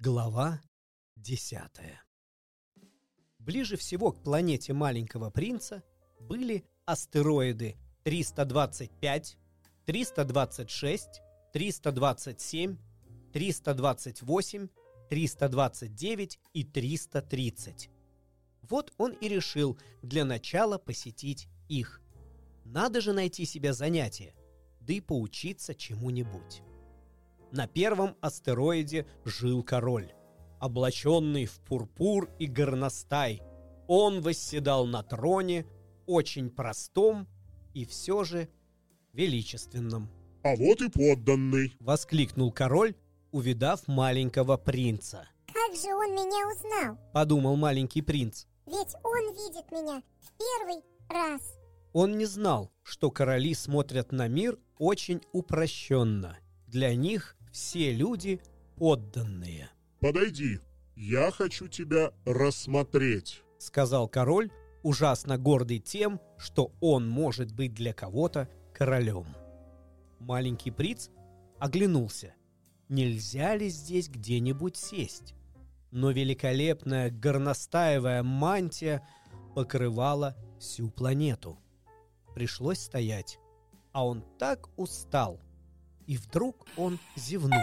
Глава десятая Ближе всего к планете Маленького Принца были астероиды 325, 326, 327, 328, 329 и 330. Вот он и решил для начала посетить их. Надо же найти себе занятие, да и поучиться чему-нибудь. На первом астероиде жил король, облаченный в пурпур и горностай. Он восседал на троне, очень простом и все же величественном. «А вот и подданный!» — воскликнул король, увидав маленького принца. «Как же он меня узнал?» — подумал маленький принц. «Ведь он видит меня в первый раз!» Он не знал, что короли смотрят на мир очень упрощенно. Для них все люди подданные. «Подойди, я хочу тебя рассмотреть», — сказал король, ужасно гордый тем, что он может быть для кого-то королем. Маленький приц оглянулся. Нельзя ли здесь где-нибудь сесть? Но великолепная горностаевая мантия покрывала всю планету. Пришлось стоять, а он так устал, и вдруг он зевнул.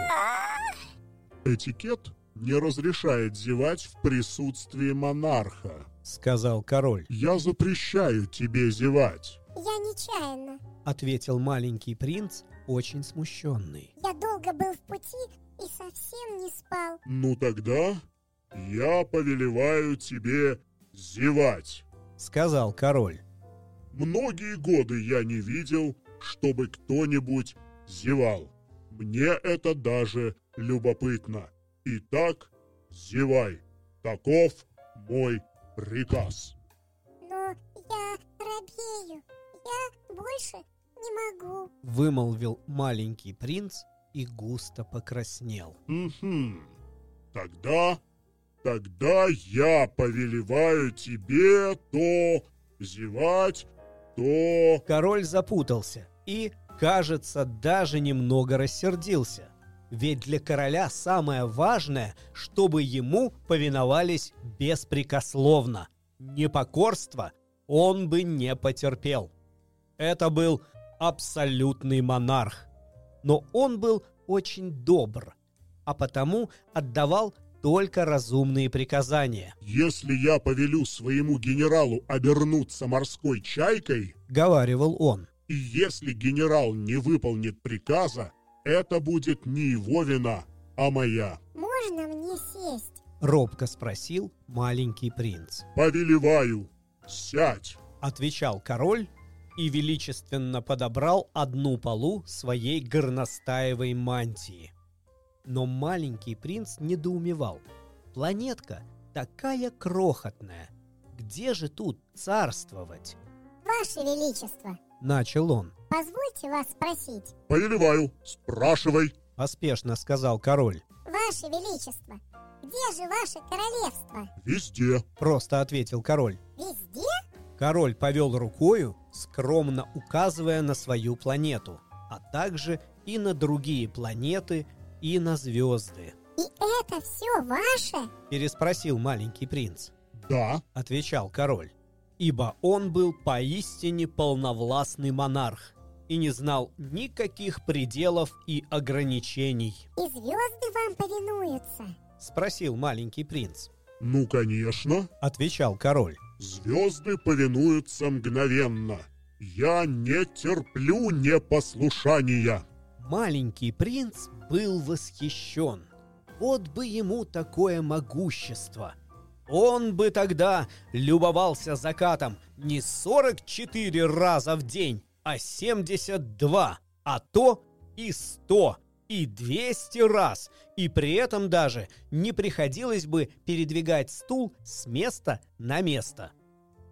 «Этикет не разрешает зевать в присутствии монарха», — сказал король. «Я запрещаю тебе зевать». «Я нечаянно», — ответил маленький принц, очень смущенный. «Я долго был в пути и совсем не спал». «Ну тогда я повелеваю тебе зевать», — сказал король. «Многие годы я не видел, чтобы кто-нибудь зевал. Мне это даже любопытно. Итак, зевай. Таков мой приказ. Но я робею. Я больше не могу. Вымолвил маленький принц и густо покраснел. Угу. Тогда, тогда я повелеваю тебе то зевать, то... Король запутался и кажется, даже немного рассердился. Ведь для короля самое важное, чтобы ему повиновались беспрекословно. Непокорство он бы не потерпел. Это был абсолютный монарх. Но он был очень добр, а потому отдавал только разумные приказания. «Если я повелю своему генералу обернуться морской чайкой, — говаривал он, и если генерал не выполнит приказа, это будет не его вина, а моя. Можно мне сесть? Робко спросил маленький принц. Повелеваю, сядь, отвечал король и величественно подобрал одну полу своей горностаевой мантии. Но маленький принц недоумевал. Планетка такая крохотная. Где же тут царствовать? Ваше Величество, начал он. «Позвольте вас спросить». «Повелеваю, спрашивай», — поспешно сказал король. «Ваше Величество, где же ваше королевство?» «Везде», — просто ответил король. «Везде?» Король повел рукою, скромно указывая на свою планету, а также и на другие планеты, и на звезды. «И это все ваше?» — переспросил маленький принц. «Да», — отвечал король ибо он был поистине полновластный монарх и не знал никаких пределов и ограничений. «И звезды вам повинуются?» — спросил маленький принц. «Ну, конечно», — отвечал король. «Звезды повинуются мгновенно. Я не терплю непослушания». Маленький принц был восхищен. Вот бы ему такое могущество — он бы тогда любовался закатом не 44 раза в день, а 72, а то и 100, и 200 раз, и при этом даже не приходилось бы передвигать стул с места на место.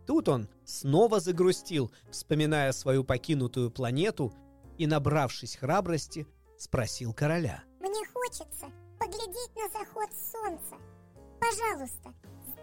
Тут он снова загрустил, вспоминая свою покинутую планету, и, набравшись храбрости, спросил короля. «Мне хочется поглядеть на заход солнца. Пожалуйста,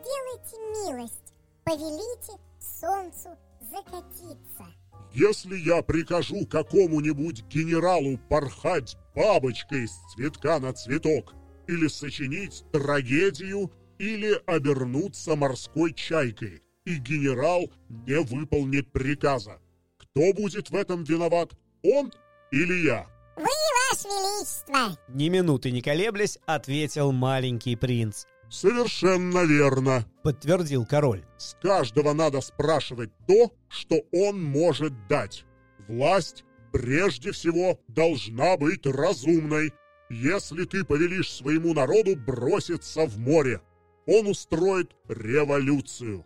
сделайте милость, повелите солнцу закатиться. Если я прикажу какому-нибудь генералу порхать бабочкой с цветка на цветок, или сочинить трагедию, или обернуться морской чайкой, и генерал не выполнит приказа. Кто будет в этом виноват, он или я? Вы, Ваше Величество! Ни минуты не колеблясь, ответил маленький принц. Совершенно верно. Подтвердил король. С каждого надо спрашивать то, что он может дать. Власть прежде всего должна быть разумной. Если ты повелишь своему народу броситься в море, он устроит революцию.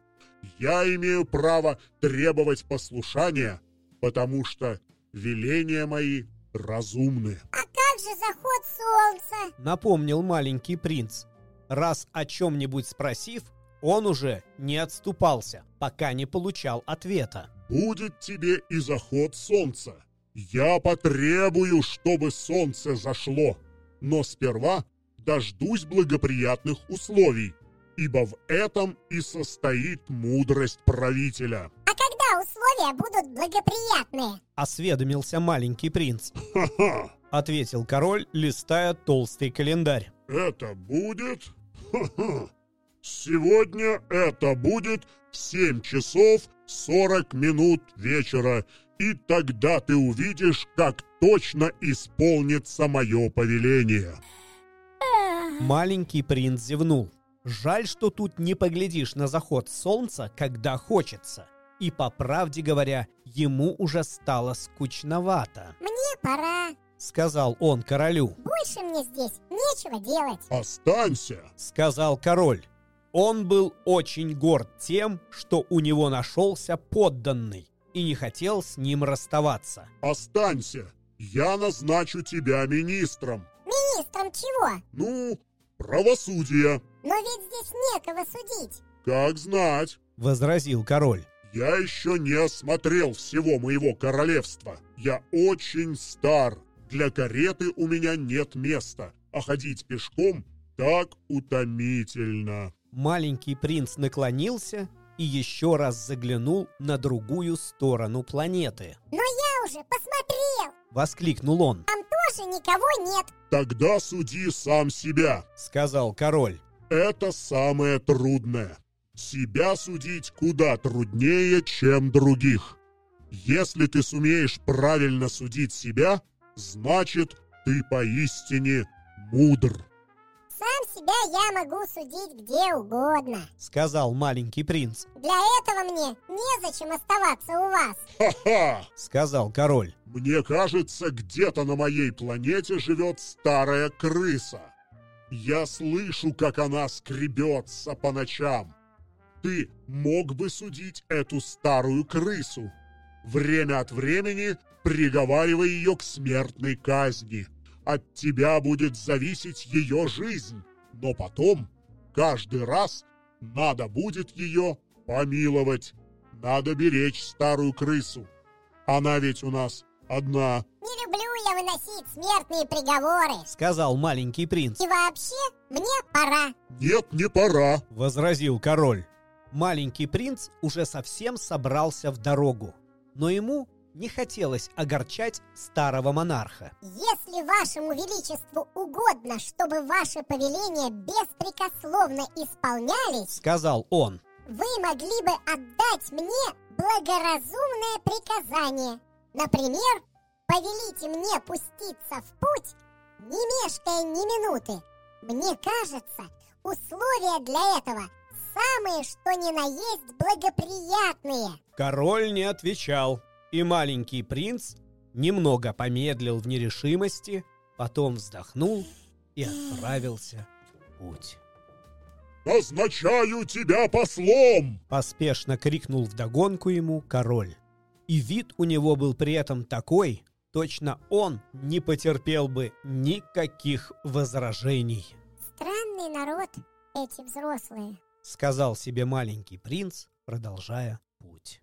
Я имею право требовать послушания, потому что веления мои разумны. А как же заход солнца? Напомнил маленький принц. Раз о чем-нибудь спросив, он уже не отступался, пока не получал ответа. Будет тебе и заход солнца. Я потребую, чтобы солнце зашло. Но сперва дождусь благоприятных условий, ибо в этом и состоит мудрость правителя. А когда условия будут благоприятные? Осведомился маленький принц. Ха-ха! Ответил король, листая толстый календарь. Это будет... Ха-ха! Сегодня это будет в 7 часов 40 минут вечера, и тогда ты увидишь, как точно исполнится мое повеление. Маленький принц зевнул. Жаль, что тут не поглядишь на заход солнца, когда хочется. И, по правде говоря, ему уже стало скучновато. Мне пора. Сказал он королю. Больше мне здесь нечего делать. Останься! Сказал король. Он был очень горд тем, что у него нашелся подданный и не хотел с ним расставаться. Останься! Я назначу тебя министром. Министром чего? Ну, правосудия. Но ведь здесь некого судить. Как знать. Возразил король. Я еще не осмотрел всего моего королевства. Я очень стар. Для кареты у меня нет места, а ходить пешком так утомительно. Маленький принц наклонился и еще раз заглянул на другую сторону планеты. Но я уже посмотрел. Воскликнул он. Там тоже никого нет. Тогда суди сам себя. Сказал король. Это самое трудное. Себя судить куда труднее, чем других. Если ты сумеешь правильно судить себя, значит, ты поистине мудр. Сам себя я могу судить где угодно. Сказал маленький принц. Для этого мне незачем оставаться у вас. Ха-ха! Сказал король. Мне кажется, где-то на моей планете живет старая крыса. Я слышу, как она скребется по ночам. Ты мог бы судить эту старую крысу. Время от времени приговаривай ее к смертной казни. От тебя будет зависеть ее жизнь. Но потом, каждый раз, надо будет ее помиловать. Надо беречь старую крысу. Она ведь у нас одна. Не люблю я выносить смертные приговоры. Сказал маленький принц. И вообще, мне пора. Нет, не пора. Возразил король. Маленький принц уже совсем собрался в дорогу. Но ему не хотелось огорчать старого монарха. Если вашему величеству угодно, чтобы ваши повеления беспрекословно исполнялись, Сказал он. вы могли бы отдать мне благоразумное приказание. Например, повелите мне пуститься в путь, не мешкая ни минуты. Мне кажется, условия для этого самые, что ни на есть, благоприятные. Король не отвечал, и маленький принц немного помедлил в нерешимости, потом вздохнул и отправился в путь. Назначаю тебя послом! Поспешно крикнул вдогонку ему король. И вид у него был при этом такой, точно он не потерпел бы никаких возражений. Странный народ эти взрослые. Сказал себе маленький принц, продолжая путь.